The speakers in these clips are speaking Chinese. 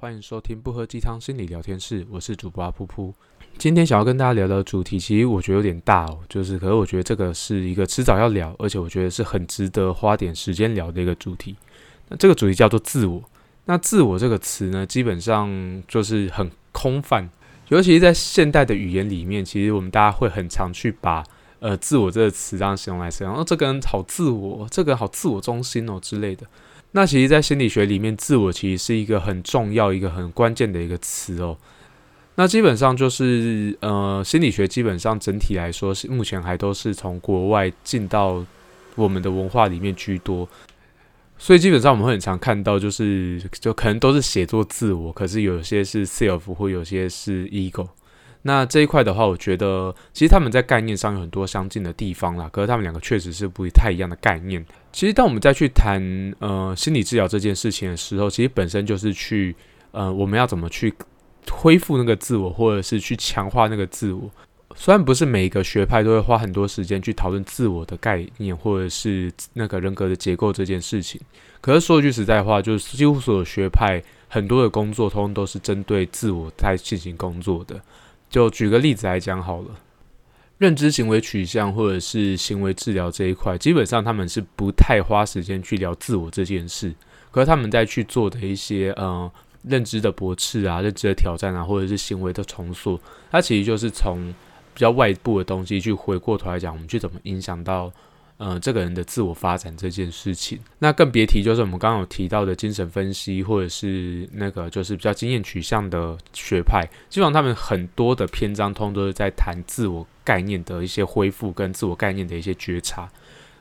欢迎收听不喝鸡汤心理聊天室，我是主播阿噗噗。今天想要跟大家聊的主题，其实我觉得有点大哦，就是可是我觉得这个是一个迟早要聊，而且我觉得是很值得花点时间聊的一个主题。那这个主题叫做自我。那自我这个词呢，基本上就是很空泛，尤其是在现代的语言里面，其实我们大家会很常去把呃自我这个词这样形容来形容，哦，这个人好自我，这个好自我中心哦之类的。那其实，在心理学里面，自我其实是一个很重要、一个很关键的一个词哦。那基本上就是，呃，心理学基本上整体来说是目前还都是从国外进到我们的文化里面居多，所以基本上我们会很常看到，就是就可能都是写作自我，可是有些是 self，或有些是 ego。那这一块的话，我觉得其实他们在概念上有很多相近的地方啦，可是他们两个确实是不太一样的概念。其实当我们再去谈呃心理治疗这件事情的时候，其实本身就是去呃我们要怎么去恢复那个自我，或者是去强化那个自我。虽然不是每一个学派都会花很多时间去讨论自我的概念，或者是那个人格的结构这件事情，可是说句实在话，就是几乎所有学派很多的工作，通通都是针对自我在进行工作的。就举个例子来讲好了，认知行为取向或者是行为治疗这一块，基本上他们是不太花时间去聊自我这件事。可是他们在去做的一些呃认知的驳斥啊、认知的挑战啊，或者是行为的重塑，它其实就是从比较外部的东西去回过头来讲，我们去怎么影响到。呃，这个人的自我发展这件事情，那更别提就是我们刚刚有提到的精神分析，或者是那个就是比较经验取向的学派，基本上他们很多的篇章通都是在谈自我概念的一些恢复跟自我概念的一些觉察。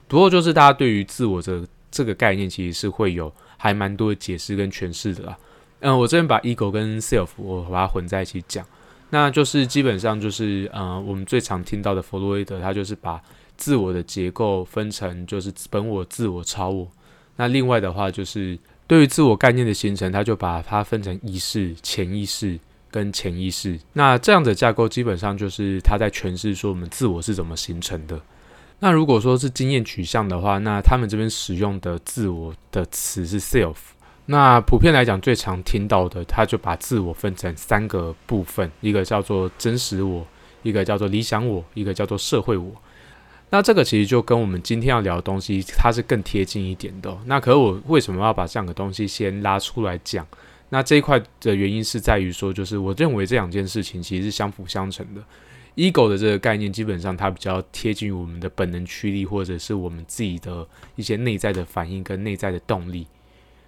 不过就是大家对于自我的这个概念，其实是会有还蛮多的解释跟诠释的啦。嗯，我这边把 ego 跟 self 我把它混在一起讲，那就是基本上就是呃，我们最常听到的弗洛伊德，他就是把自我的结构分成就是本我、自我、超我。那另外的话，就是对于自我概念的形成，他就把它分成意识、潜意识跟潜意识。那这样的架构基本上就是他在诠释说我们自我是怎么形成的。那如果说是经验取向的话，那他们这边使用的自我的词是 self。那普遍来讲，最常听到的，他就把自我分成三个部分：一个叫做真实我，一个叫做理想我，一个叫做社会我。那这个其实就跟我们今天要聊的东西，它是更贴近一点的。那可是我为什么要把这两个东西先拉出来讲？那这一块的原因是在于说，就是我认为这两件事情其实是相辅相成的。ego 的这个概念，基本上它比较贴近于我们的本能驱力，或者是我们自己的一些内在的反应跟内在的动力，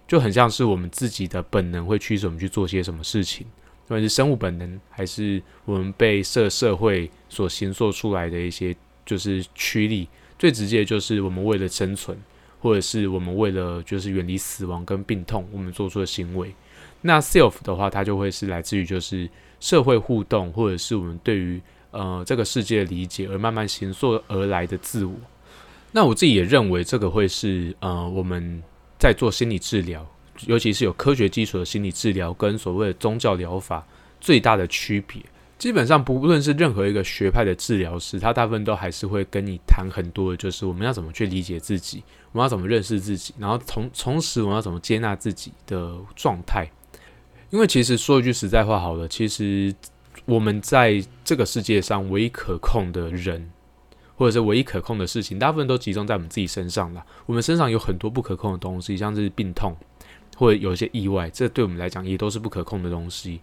就很像是我们自己的本能会驱使我们去做些什么事情，不管是生物本能，还是我们被社社会所形塑出来的一些。就是驱力最直接，就是我们为了生存，或者是我们为了就是远离死亡跟病痛，我们做出的行为。那 self 的话，它就会是来自于就是社会互动，或者是我们对于呃这个世界的理解而慢慢形塑而来的自我。那我自己也认为，这个会是呃我们在做心理治疗，尤其是有科学基础的心理治疗，跟所谓的宗教疗法最大的区别。基本上，不论是任何一个学派的治疗师，他大部分都还是会跟你谈很多的，就是我们要怎么去理解自己，我们要怎么认识自己，然后同同时我们要怎么接纳自己的状态。因为其实说一句实在话，好了，其实我们在这个世界上唯一可控的人，或者是唯一可控的事情，大部分都集中在我们自己身上了。我们身上有很多不可控的东西，像是病痛或者有些意外，这对我们来讲也都是不可控的东西。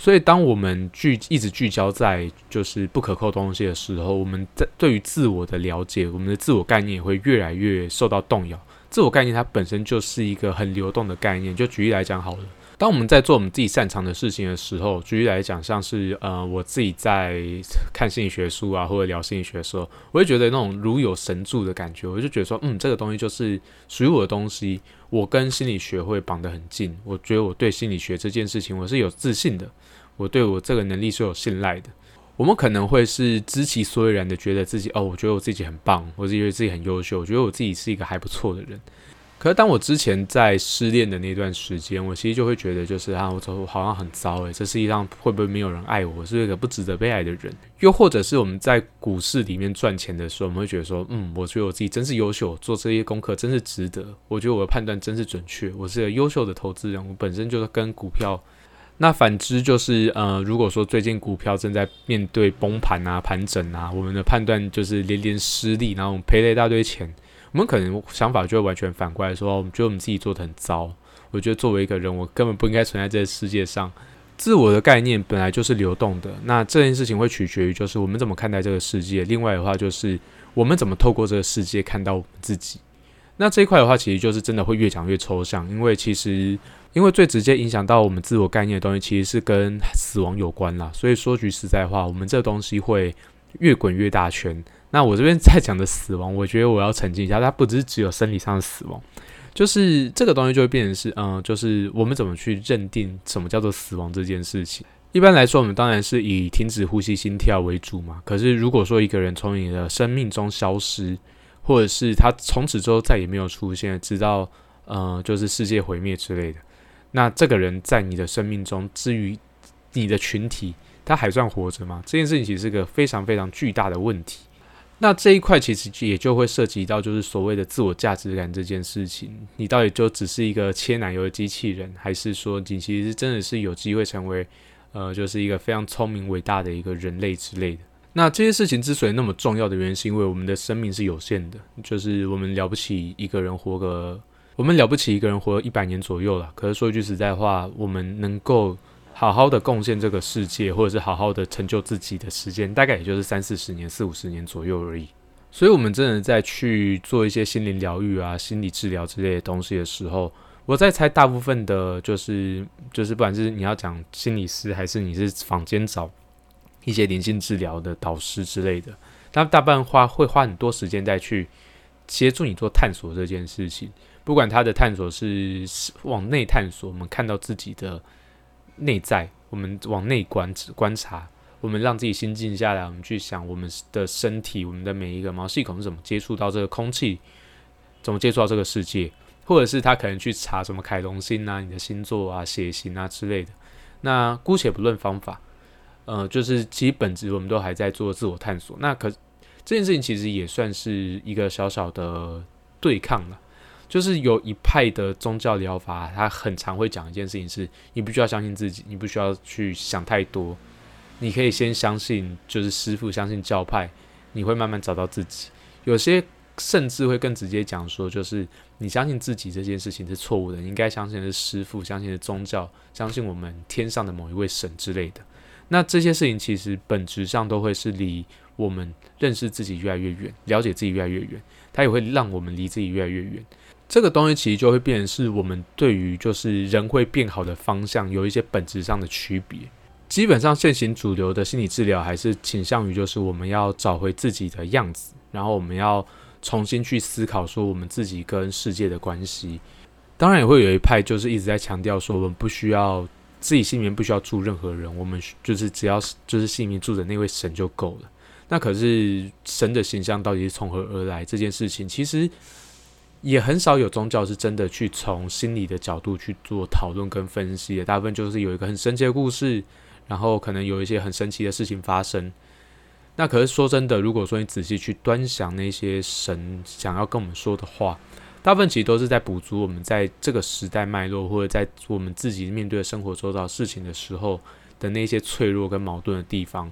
所以，当我们聚一直聚焦在就是不可控东西的时候，我们在对于自我的了解，我们的自我概念也会越来越受到动摇。自我概念它本身就是一个很流动的概念。就举例来讲好了。当我们在做我们自己擅长的事情的时候，举例来讲，像是呃，我自己在看心理学书啊，或者聊心理学的时候，我会觉得那种如有神助的感觉。我就觉得说，嗯，这个东西就是属于我的东西，我跟心理学会绑得很近。我觉得我对心理学这件事情，我是有自信的，我对我这个能力是有信赖的。我们可能会是知其所以然的，觉得自己哦，我觉得我自己很棒，我觉得自己很优秀，我觉得我自己是一个还不错的人。可是当我之前在失恋的那段时间，我其实就会觉得，就是啊，我走好像很糟诶，这世界上会不会没有人爱我？我是一个不值得被爱的人。又或者是我们在股市里面赚钱的时候，我们会觉得说，嗯，我觉得我自己真是优秀，做这些功课真是值得。我觉得我的判断真是准确，我是个优秀的投资人。我本身就是跟股票。那反之就是，呃，如果说最近股票正在面对崩盘啊、盘整啊，我们的判断就是连连失利，然后我们赔了一大堆钱。我们可能想法就会完全反过来说，我们觉得我们自己做的很糟。我觉得作为一个人，我根本不应该存在这个世界上。自我的概念本来就是流动的，那这件事情会取决于就是我们怎么看待这个世界。另外的话就是我们怎么透过这个世界看到我们自己。那这一块的话，其实就是真的会越讲越抽象，因为其实因为最直接影响到我们自我概念的东西，其实是跟死亡有关啦。所以说句实在话，我们这东西会越滚越大圈。那我这边在讲的死亡，我觉得我要澄清一下，它不只是只有生理上的死亡，就是这个东西就会变成是，嗯，就是我们怎么去认定什么叫做死亡这件事情。一般来说，我们当然是以停止呼吸、心跳为主嘛。可是如果说一个人从你的生命中消失，或者是他从此之后再也没有出现，直到呃，就是世界毁灭之类的，那这个人在你的生命中，至于你的群体，他还算活着吗？这件事情其实是个非常非常巨大的问题。那这一块其实也就会涉及到，就是所谓的自我价值感这件事情。你到底就只是一个切奶油的机器人，还是说你其实真的是有机会成为，呃，就是一个非常聪明伟大的一个人类之类的？那这些事情之所以那么重要的原因，是因为我们的生命是有限的，就是我们了不起一个人活个，我们了不起一个人活一百年左右了。可是说一句实在话，我们能够。好好的贡献这个世界，或者是好好的成就自己的时间，大概也就是三四十年、四五十年左右而已。所以，我们真的在去做一些心灵疗愈啊、心理治疗之类的东西的时候，我在猜，大部分的，就是就是，不管是你要讲心理师，还是你是坊间找一些灵性治疗的导师之类的，他大半花会花很多时间在去协助你做探索这件事情。不管他的探索是往内探索，我们看到自己的。内在，我们往内观观察，我们让自己心静下来，我们去想我们的身体，我们的每一个毛细孔是怎么接触到这个空气，怎么接触到这个世界，或者是他可能去查什么凯龙星啊、你的星座啊、血型啊之类的。那姑且不论方法，呃，就是其实本质我们都还在做自我探索。那可这件事情其实也算是一个小小的对抗了。就是有一派的宗教疗法，他很常会讲一件事情：是你不需要相信自己，你不需要去想太多，你可以先相信，就是师傅相信教派，你会慢慢找到自己。有些甚至会更直接讲说，就是你相信自己这件事情是错误的，你应该相信的是师傅，相信的宗教，相信我们天上的某一位神之类的。那这些事情其实本质上都会是离我们认识自己越来越远，了解自己越来越远，它也会让我们离自己越来越远。这个东西其实就会变成是我们对于就是人会变好的方向有一些本质上的区别。基本上现行主流的心理治疗还是倾向于就是我们要找回自己的样子，然后我们要重新去思考说我们自己跟世界的关系。当然也会有一派就是一直在强调说我们不需要自己心里面不需要住任何人，我们就是只要就是心里面住着那位神就够了。那可是神的形象到底是从何而来这件事情，其实。也很少有宗教是真的去从心理的角度去做讨论跟分析的，大部分就是有一个很神奇的故事，然后可能有一些很神奇的事情发生。那可是说真的，如果说你仔细去端详那些神想要跟我们说的话，大部分其实都是在补足我们在这个时代脉络，或者在我们自己面对生活周遭事情的时候的那些脆弱跟矛盾的地方。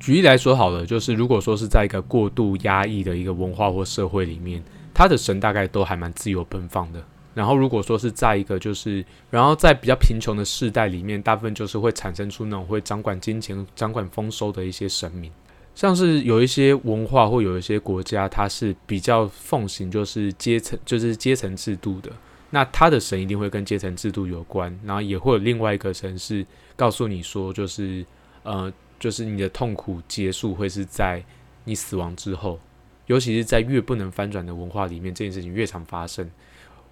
举例来说，好了，就是如果说是在一个过度压抑的一个文化或社会里面。他的神大概都还蛮自由奔放的。然后，如果说是在一个就是，然后在比较贫穷的世代里面，大部分就是会产生出那种会掌管金钱、掌管丰收的一些神明。像是有一些文化或有一些国家，它是比较奉行就是阶层，就是阶层制度的。那他的神一定会跟阶层制度有关。然后也会有另外一个神是告诉你说，就是呃，就是你的痛苦结束会是在你死亡之后。尤其是在越不能翻转的文化里面，这件事情越常发生。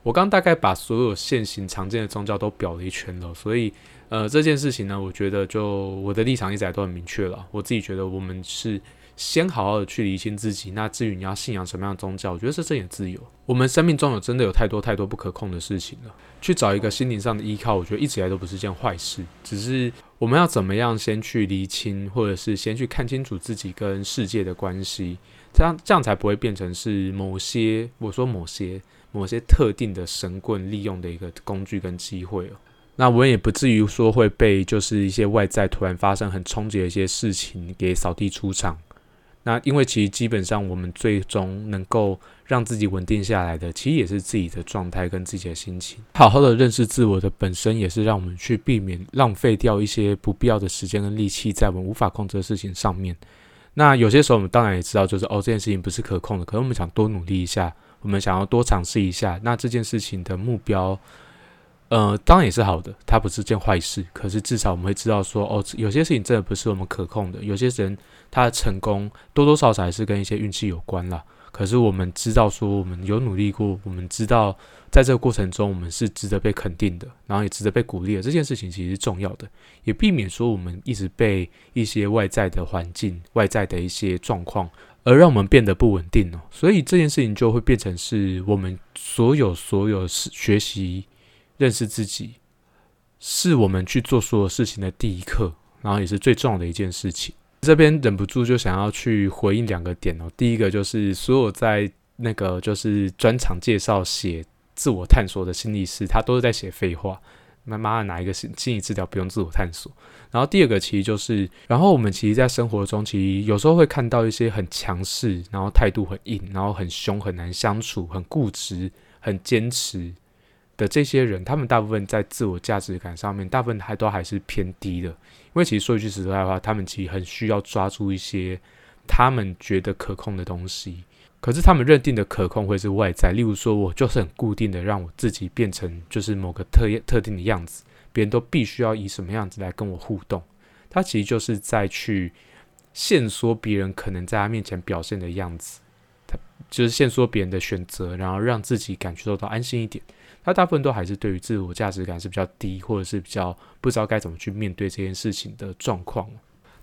我刚大概把所有现行常见的宗教都表了一圈了，所以呃这件事情呢，我觉得就我的立场一直都很明确了。我自己觉得我们是。先好好的去理清自己。那至于你要信仰什么样的宗教，我觉得是这点自由。我们生命中有真的有太多太多不可控的事情了。去找一个心灵上的依靠，我觉得一直以来都不是件坏事。只是我们要怎么样先去理清，或者是先去看清楚自己跟世界的关系，这样这样才不会变成是某些我说某些某些特定的神棍利用的一个工具跟机会哦。那我也不至于说会被就是一些外在突然发生很冲击的一些事情给扫地出场。那因为其实基本上我们最终能够让自己稳定下来的，其实也是自己的状态跟自己的心情。好好的认识自我的本身，也是让我们去避免浪费掉一些不必要的时间跟力气在我们无法控制的事情上面。那有些时候我们当然也知道，就是哦这件事情不是可控的，可能我们想多努力一下，我们想要多尝试一下。那这件事情的目标。呃，当然也是好的，它不是件坏事。可是至少我们会知道说，哦，有些事情真的不是我们可控的。有些人他的成功多多少少还是跟一些运气有关啦。可是我们知道说，我们有努力过，我们知道在这个过程中，我们是值得被肯定的，然后也值得被鼓励的。这件事情其实是重要的，也避免说我们一直被一些外在的环境、外在的一些状况而让我们变得不稳定哦。所以这件事情就会变成是我们所有所有是学习。认识自己是我们去做所有事情的第一课，然后也是最重要的一件事情。这边忍不住就想要去回应两个点哦。第一个就是所有在那个就是专场介绍写自我探索的心理师，他都是在写废话。妈妈哪一个心心理治疗不用自我探索？然后第二个其实就是，然后我们其实，在生活中其实有时候会看到一些很强势，然后态度很硬，然后很凶，很难相处，很固执，很坚持。的这些人，他们大部分在自我价值感上面，大部分还都还是偏低的。因为其实说一句实在话，他们其实很需要抓住一些他们觉得可控的东西。可是他们认定的可控会是外在，例如说，我就是很固定的让我自己变成就是某个特特定的样子，别人都必须要以什么样子来跟我互动。他其实就是在去限缩别人可能在他面前表现的样子，他就是限缩别人的选择，然后让自己感觉受到安心一点。他大部分都还是对于自我价值感是比较低，或者是比较不知道该怎么去面对这件事情的状况。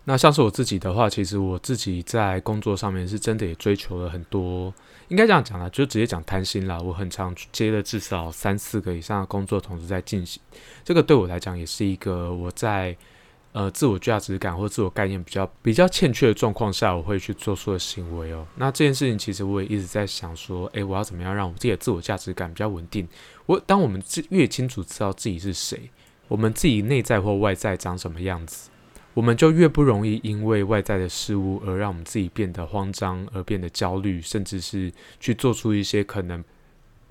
那像是我自己的话，其实我自己在工作上面是真的也追求了很多，应该这样讲啦，就直接讲贪心啦。我很常接了至少三四个以上的工作同时在进行，这个对我来讲也是一个我在。呃，自我价值感或自我概念比较比较欠缺的状况下，我会去做出的行为哦。那这件事情其实我也一直在想说，诶，我要怎么样让我自己的自我价值感比较稳定？我当我们越清楚知道自己是谁，我们自己内在或外在长什么样子，我们就越不容易因为外在的事物而让我们自己变得慌张，而变得焦虑，甚至是去做出一些可能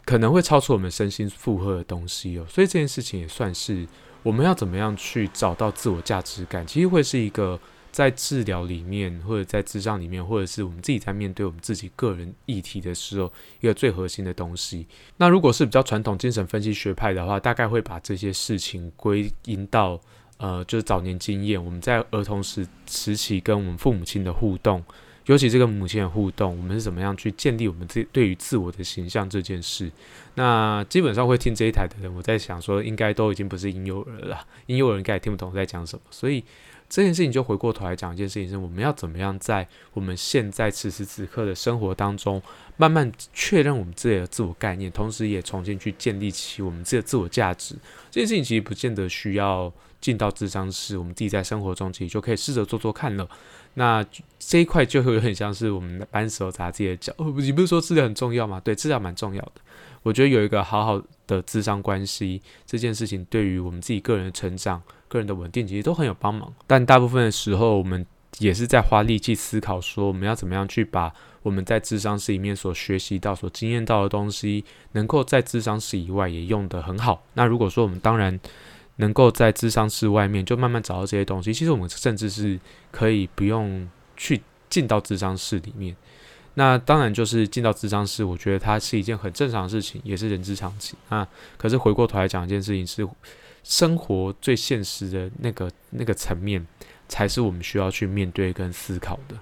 可能会超出我们身心负荷的东西哦。所以这件事情也算是。我们要怎么样去找到自我价值感？其实会是一个在治疗里面，或者在智障里面，或者是我们自己在面对我们自己个人议题的时候，一个最核心的东西。那如果是比较传统精神分析学派的话，大概会把这些事情归因到，呃，就是早年经验，我们在儿童时时期跟我们父母亲的互动。尤其这个母亲的互动，我们是怎么样去建立我们自对于自我的形象这件事？那基本上会听这一台的人，我在想说，应该都已经不是婴幼儿了，婴幼儿应该也听不懂我在讲什么。所以这件事情就回过头来讲一件事情，是我们要怎么样在我们现在此时此刻的生活当中，慢慢确认我们自己的自我概念，同时也重新去建立起我们自己的自我价值。这件事情其实不见得需要进到智商室，我们自己在生活中其实就可以试着做做看了。那这一块就会有点像是我们的扳手砸自己的脚。哦，你不是说治疗很重要吗？对，治疗蛮重要的。我觉得有一个好好的智商关系，这件事情对于我们自己个人的成长、个人的稳定，其实都很有帮忙。但大部分的时候，我们也是在花力气思考，说我们要怎么样去把我们在智商室里面所学习到、所经验到的东西，能够在智商室以外也用得很好。那如果说我们当然。能够在智商室外面就慢慢找到这些东西，其实我们甚至是可以不用去进到智商室里面。那当然就是进到智商室，我觉得它是一件很正常的事情，也是人之常情啊。可是回过头来讲一件事情，是生活最现实的那个那个层面，才是我们需要去面对跟思考的。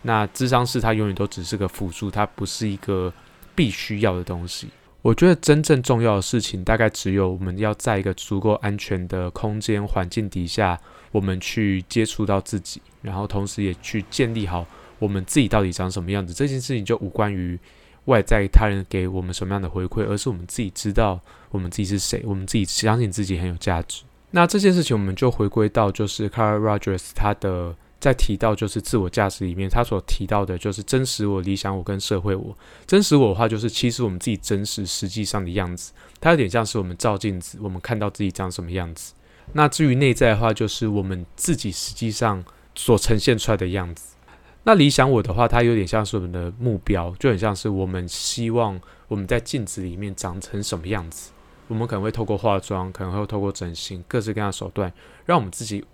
那智商室它永远都只是个辅助，它不是一个必须要的东西。我觉得真正重要的事情，大概只有我们要在一个足够安全的空间环境底下，我们去接触到自己，然后同时也去建立好我们自己到底长什么样子。这件事情就无关于外在他人给我们什么样的回馈，而是我们自己知道我们自己是谁，我们自己相信自己很有价值。那这件事情，我们就回归到就是 Carl Rogers 他的。在提到就是自我价值里面，他所提到的就是真实我、理想我跟社会我。真实我的话，就是其实我们自己真实实际上的样子，它有点像是我们照镜子，我们看到自己长什么样子。那至于内在的话，就是我们自己实际上所呈现出来的样子。那理想我的话，它有点像是我们的目标，就很像是我们希望我们在镜子里面长成什么样子。我们可能会透过化妆，可能会透过整形，各式各样手段，让我们自己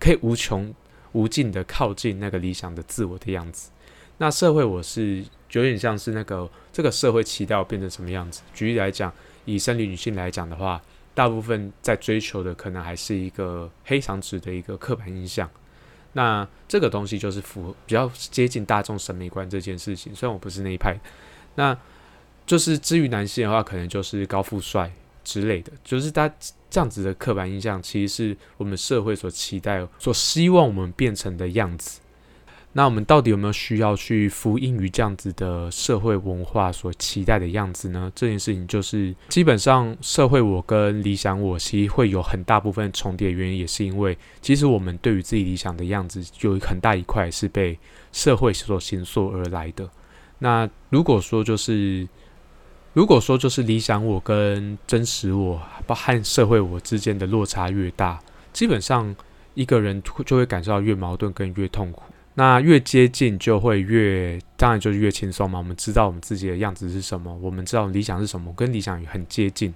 可以无穷。无尽的靠近那个理想的自我的样子。那社会我是有点像是那个这个社会期待我变成什么样子。举例来讲，以生理女性来讲的话，大部分在追求的可能还是一个黑长直的一个刻板印象。那这个东西就是符合比较接近大众审美观这件事情。虽然我不是那一派，那就是至于男性的话，可能就是高富帅之类的，就是他。这样子的刻板印象，其实是我们社会所期待、所希望我们变成的样子。那我们到底有没有需要去服膺于这样子的社会文化所期待的样子呢？这件事情就是基本上社会我跟理想我其实会有很大部分重叠，原因也是因为其实我们对于自己理想的样子有很大一块是被社会所形塑而来的。那如果说就是。如果说就是理想我跟真实我，包含社会我之间的落差越大，基本上一个人就会感受到越矛盾跟越痛苦。那越接近就会越，当然就是越轻松嘛。我们知道我们自己的样子是什么，我们知道理想是什么，跟理想很接近。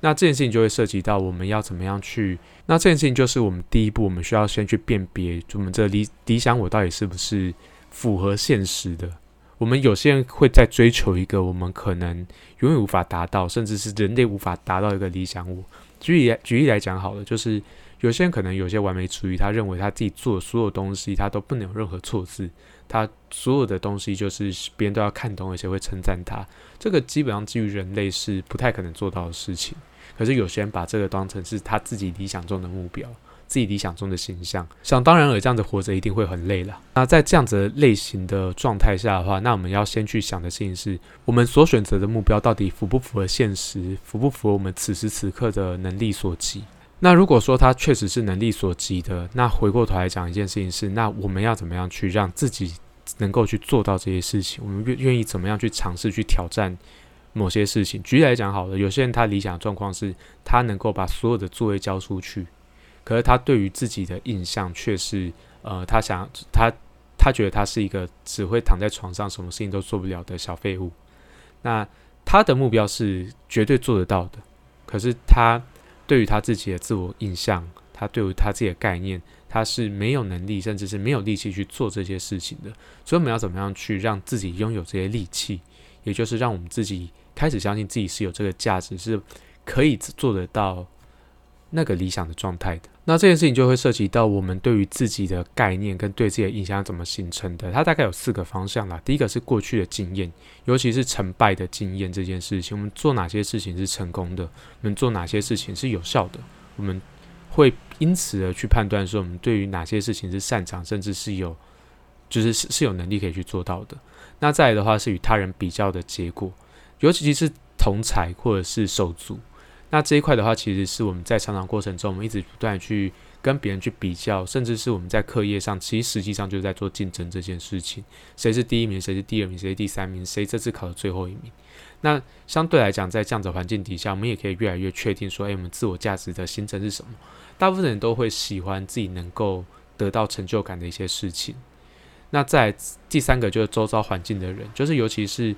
那这件事情就会涉及到我们要怎么样去。那这件事情就是我们第一步，我们需要先去辨别，我们这理理想我到底是不是符合现实的。我们有些人会在追求一个我们可能永远无法达到，甚至是人类无法达到一个理想。我举例举例来讲好了，就是有些人可能有些完美主义，他认为他自己做的所有东西，他都不能有任何错字，他所有的东西就是别人都要看懂，而且会称赞他。这个基本上基于人类是不太可能做到的事情。可是有些人把这个当成是他自己理想中的目标。自己理想中的形象，想当然尔这样子活着一定会很累了。那在这样子类型的状态下的话，那我们要先去想的事情是，我们所选择的目标到底符不符合现实，符不符合我们此时此刻的能力所及？那如果说他确实是能力所及的，那回过头来讲一件事情是，那我们要怎么样去让自己能够去做到这些事情？我们愿愿意怎么样去尝试去挑战某些事情？举例来讲好了，有些人他理想状况是他能够把所有的作业交出去。可是他对于自己的印象却是，呃，他想他他觉得他是一个只会躺在床上，什么事情都做不了的小废物。那他的目标是绝对做得到的，可是他对于他自己的自我印象，他对于他自己的概念，他是没有能力，甚至是没有力气去做这些事情的。所以我们要怎么样去让自己拥有这些力气，也就是让我们自己开始相信自己是有这个价值，是可以做得到那个理想的状态的。那这件事情就会涉及到我们对于自己的概念跟对自己的印象怎么形成的。它大概有四个方向啦。第一个是过去的经验，尤其是成败的经验这件事情。我们做哪些事情是成功的？我们做哪些事情是有效的？我们会因此而去判断说，我们对于哪些事情是擅长，甚至是有，就是是是有能力可以去做到的。那再来的话是与他人比较的结果，尤其是同才或者是手足。那这一块的话，其实是我们在成长过程中，我们一直不断去跟别人去比较，甚至是我们在课业上，其实实际上就是在做竞争这件事情。谁是第一名，谁是第二名，谁是第三名，谁这次考的最后一名。那相对来讲，在这样子环境底下，我们也可以越来越确定说，哎，我们自我价值的形成是什么？大部分人都会喜欢自己能够得到成就感的一些事情。那在第三个就是周遭环境的人，就是尤其是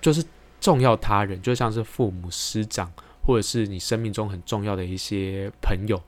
就是重要他人，就像是父母师长。或者是你生命中很重要的一些朋友，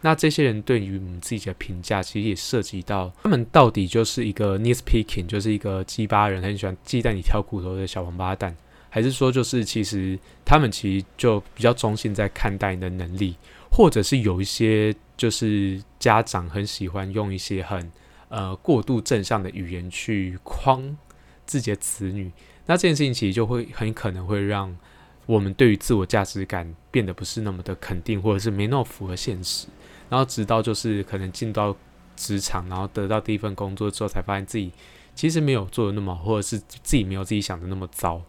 那这些人对于我们自己的评价，其实也涉及到他们到底就是一个 nitpicking，就是一个鸡巴人，很喜欢鸡蛋里挑骨头的小王八蛋，还是说就是其实他们其实就比较中性在看待你的能力，或者是有一些就是家长很喜欢用一些很呃过度正向的语言去框自己的子女，那这件事情其实就会很可能会让。我们对于自我价值感变得不是那么的肯定，或者是没那么符合现实。然后直到就是可能进到职场，然后得到第一份工作之后，才发现自己其实没有做的那么好，或者是自己没有自己想的那么糟。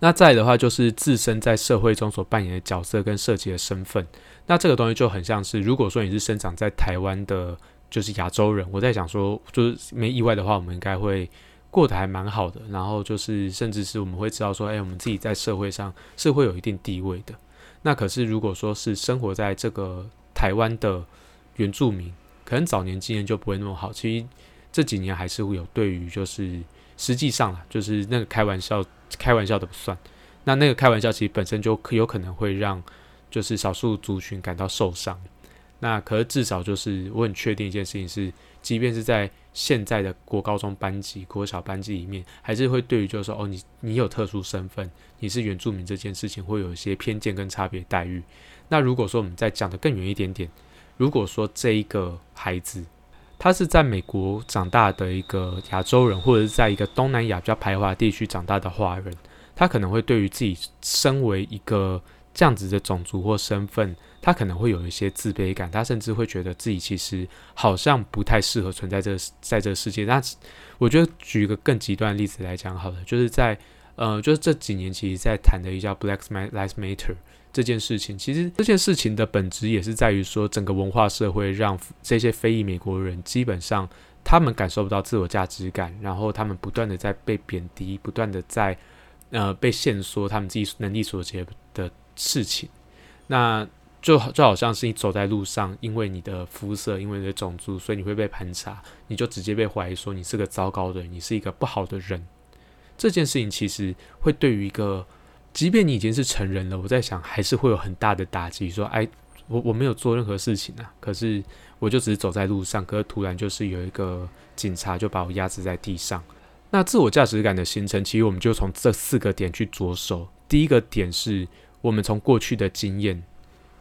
那再的话，就是自身在社会中所扮演的角色跟涉及的身份。那这个东西就很像是，如果说你是生长在台湾的，就是亚洲人，我在想说，就是没意外的话，我们应该会过得还蛮好的。然后就是，甚至是我们会知道说，哎，我们自己在社会上是会有一定地位的。那可是如果说是生活在这个台湾的原住民，可能早年经验就不会那么好。其实这几年还是会有对于就是实际上啊，就是那个开玩笑。开玩笑的不算，那那个开玩笑其实本身就有可能会让就是少数族群感到受伤。那可是至少就是我很确定一件事情是，即便是在现在的国高中班级、国小班级里面，还是会对于就是说哦，你你有特殊身份，你是原住民这件事情会有一些偏见跟差别待遇。那如果说我们再讲的更远一点点，如果说这一个孩子，他是在美国长大的一个亚洲人，或者是在一个东南亚比较排华地区长大的华人，他可能会对于自己身为一个这样子的种族或身份，他可能会有一些自卑感，他甚至会觉得自己其实好像不太适合存在这在这个世界。那我觉得举一个更极端的例子来讲好了，就是在呃，就是这几年其实在谈的一叫 Black Lives Matter。这件事情其实这件事情的本质也是在于说，整个文化社会让这些非裔美国人基本上他们感受不到自我价值感，然后他们不断的在被贬低，不断的在呃被限缩他们自己能力所及的事情。那就就好像是你走在路上，因为你的肤色，因为你的种族，所以你会被盘查，你就直接被怀疑说你是个糟糕的人，你是一个不好的人。这件事情其实会对于一个即便你已经是成人了，我在想还是会有很大的打击。说，哎，我我没有做任何事情啊，可是我就只是走在路上，可是突然就是有一个警察就把我压制在地上。那自我价值感的形成，其实我们就从这四个点去着手。第一个点是我们从过去的经验，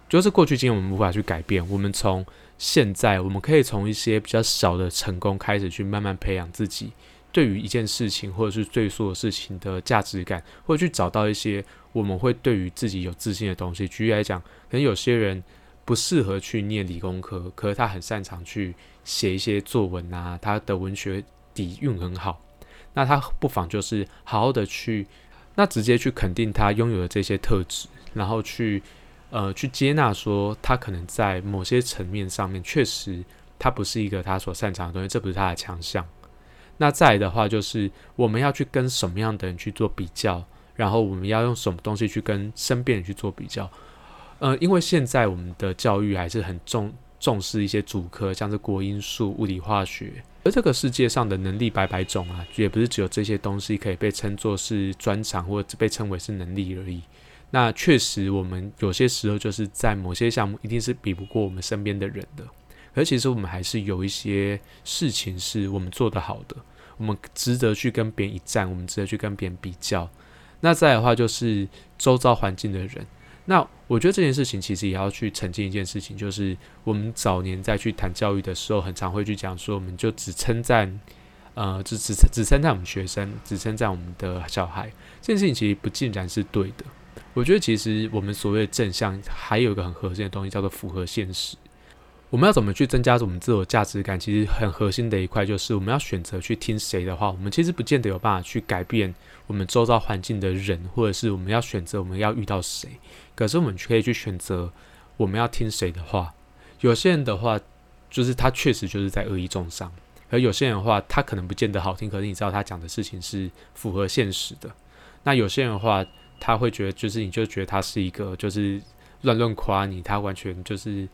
就是过去经验我们无法去改变。我们从现在，我们可以从一些比较小的成功开始去慢慢培养自己。对于一件事情，或者是对所有事情的价值感，或者去找到一些我们会对于自己有自信的东西。举例来讲，可能有些人不适合去念理工科，可是他很擅长去写一些作文啊，他的文学底蕴很好。那他不妨就是好好的去，那直接去肯定他拥有的这些特质，然后去呃去接纳说他可能在某些层面上面确实他不是一个他所擅长的东西，这不是他的强项。那再的话，就是我们要去跟什么样的人去做比较，然后我们要用什么东西去跟身边人去做比较。呃，因为现在我们的教育还是很重重视一些主科，像是国英数、物理、化学。而这个世界上的能力百百种啊，也不是只有这些东西可以被称作是专长，或者被称为是能力而已。那确实，我们有些时候就是在某些项目一定是比不过我们身边的人的。而其实我们还是有一些事情是我们做得好的，我们值得去跟别人一战，我们值得去跟别人比较。那再的话就是周遭环境的人。那我觉得这件事情其实也要去澄清一件事情，就是我们早年在去谈教育的时候，很常会去讲说，我们就只称赞，呃，只只只称赞我们学生，只称赞我们的小孩。这件事情其实不尽然是对的。我觉得其实我们所谓的正向，还有一个很核心的东西，叫做符合现实。我们要怎么去增加我们自我价值感？其实很核心的一块就是，我们要选择去听谁的话。我们其实不见得有办法去改变我们周遭环境的人，或者是我们要选择我们要遇到谁。可是我们可以去选择我们要听谁的话。有些人的话，就是他确实就是在恶意中伤；而有些人的话，他可能不见得好听，可是你知道他讲的事情是符合现实的。那有些人的话，他会觉得就是你就觉得他是一个就是乱乱夸你，他完全就是。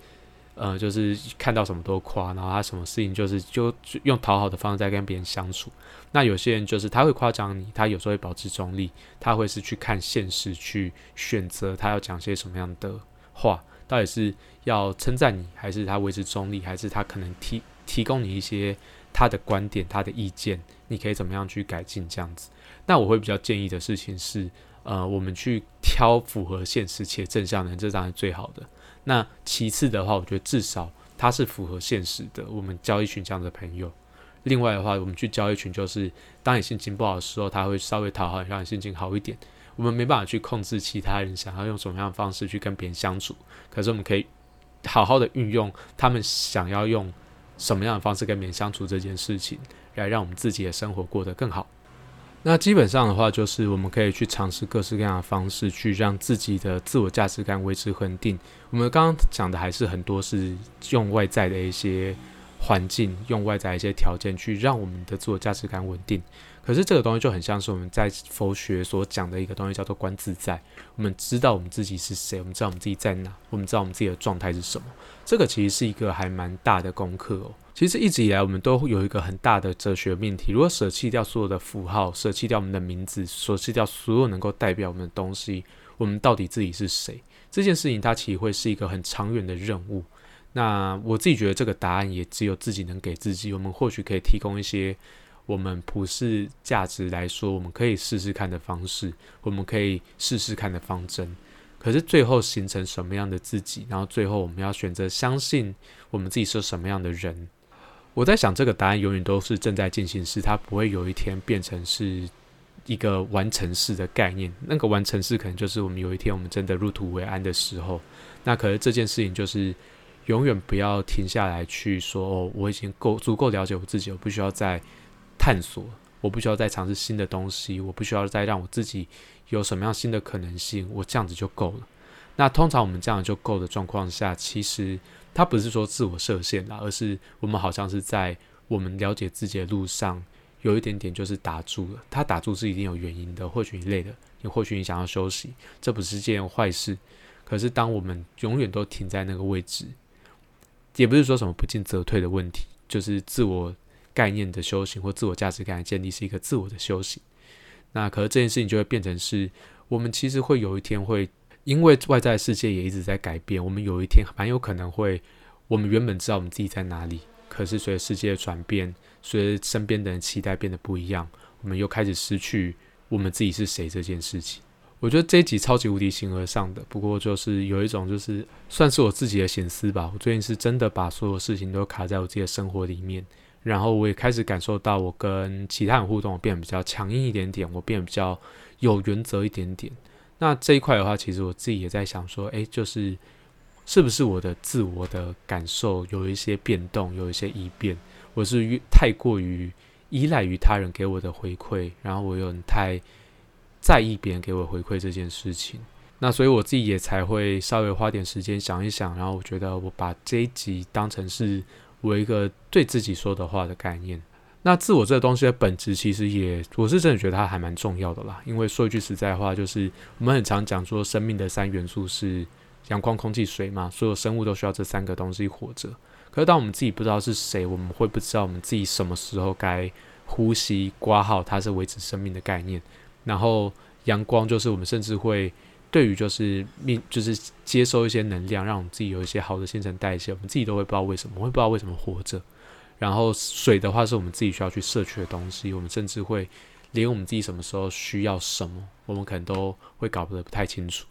呃，就是看到什么都夸，然后他什么事情就是就用讨好的方式在跟别人相处。那有些人就是他会夸奖你，他有时候会保持中立，他会是去看现实去选择他要讲些什么样的话，到底是要称赞你，还是他维持中立，还是他可能提提供你一些他的观点、他的意见，你可以怎么样去改进这样子？那我会比较建议的事情是，呃，我们去挑符合现实且正向的，这当然是最好的。那其次的话，我觉得至少他是符合现实的。我们交一群这样的朋友。另外的话，我们去交一群，就是当你心情不好的时候，他会稍微讨好，让你心情好一点。我们没办法去控制其他人想要用什么样的方式去跟别人相处，可是我们可以好好的运用他们想要用什么样的方式跟别人相处这件事情，来让我们自己的生活过得更好。那基本上的话，就是我们可以去尝试各式各样的方式，去让自己的自我价值感维持恒定。我们刚刚讲的还是很多是用外在的一些环境，用外在一些条件去让我们的自我价值感稳定。可是这个东西就很像是我们在佛学所讲的一个东西，叫做观自在。我们知道我们自己是谁，我们知道我们自己在哪，我们知道我们自己的状态是什么。这个其实是一个还蛮大的功课哦。其实一直以来，我们都有一个很大的哲学命题：如果舍弃掉所有的符号，舍弃掉我们的名字，舍弃掉所有能够代表我们的东西，我们到底自己是谁？这件事情它其实会是一个很长远的任务。那我自己觉得这个答案也只有自己能给自己。我们或许可以提供一些。我们普世价值来说，我们可以试试看的方式，我们可以试试看的方针。可是最后形成什么样的自己，然后最后我们要选择相信我们自己是什么样的人。我在想，这个答案永远都是正在进行时，它不会有一天变成是一个完成式的概念。那个完成式可能就是我们有一天我们真的入土为安的时候。那可是这件事情就是永远不要停下来去说哦，我已经够足够了解我自己，我不需要再。探索，我不需要再尝试新的东西，我不需要再让我自己有什么样新的可能性，我这样子就够了。那通常我们这样就够的状况下，其实它不是说自我设限啦，而是我们好像是在我们了解自己的路上有一点点就是打住了。它打住是一定有原因的，或许你累了，你或许你想要休息，这不是件坏事。可是当我们永远都停在那个位置，也不是说什么不进则退的问题，就是自我。概念的修行或自我价值感的建立是一个自我的修行，那可是这件事情就会变成是，我们其实会有一天会因为外在世界也一直在改变，我们有一天蛮有可能会，我们原本知道我们自己在哪里，可是随着世界的转变，随着身边的人期待变得不一样，我们又开始失去我们自己是谁这件事情。我觉得这一集超级无敌形而上的，不过就是有一种就是算是我自己的显思吧。我最近是真的把所有事情都卡在我自己的生活里面。然后我也开始感受到，我跟其他人互动变得比较强硬一点点，我变得比较有原则一点点。那这一块的话，其实我自己也在想说，诶，就是是不是我的自我的感受有一些变动，有一些异变？我是太过于依赖于他人给我的回馈，然后我又太在意别人给我回馈这件事情。那所以我自己也才会稍微花点时间想一想，然后我觉得我把这一集当成是。我一个对自己说的话的概念，那自我这个东西的本质，其实也我是真的觉得它还蛮重要的啦。因为说一句实在话，就是我们很常讲说，生命的三元素是阳光、空气、水嘛，所有生物都需要这三个东西活着。可是当我们自己不知道是谁，我们会不知道我们自己什么时候该呼吸、挂号，它是维持生命的概念。然后阳光就是我们甚至会。对于就是命，就是接收一些能量，让我们自己有一些好的新陈代谢，我们自己都会不知道为什么，会不知道为什么活着。然后水的话，是我们自己需要去摄取的东西，我们甚至会连我们自己什么时候需要什么，我们可能都会搞不得不太清楚。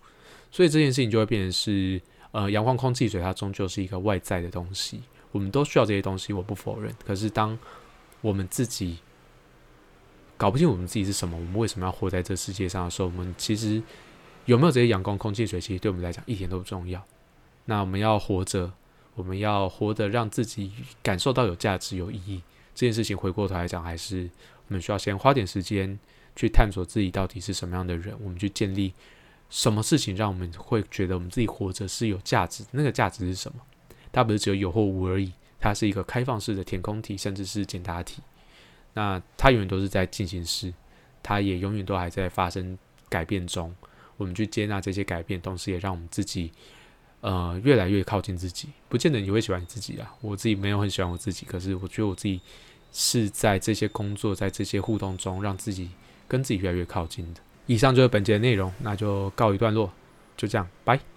所以这件事情就会变成是，呃，阳光、空气、水，它终究是一个外在的东西，我们都需要这些东西，我不否认。可是当我们自己搞不清我们自己是什么，我们为什么要活在这世界上的时候，我们其实。有没有这些阳光、空气、水？其实对我们来讲一点都不重要。那我们要活着，我们要活得让自己感受到有价值、有意义。这件事情回过头来讲，还是我们需要先花点时间去探索自己到底是什么样的人。我们去建立什么事情，让我们会觉得我们自己活着是有价值。那个价值是什么？它不是只有有或无而已，它是一个开放式的填空题，甚至是简答题。那它永远都是在进行时，它也永远都还在发生改变中。我们去接纳这些改变，同时也让我们自己，呃，越来越靠近自己。不见得你会喜欢你自己啊，我自己没有很喜欢我自己，可是我觉得我自己是在这些工作，在这些互动中，让自己跟自己越来越靠近的。以上就是本节的内容，那就告一段落，就这样，拜。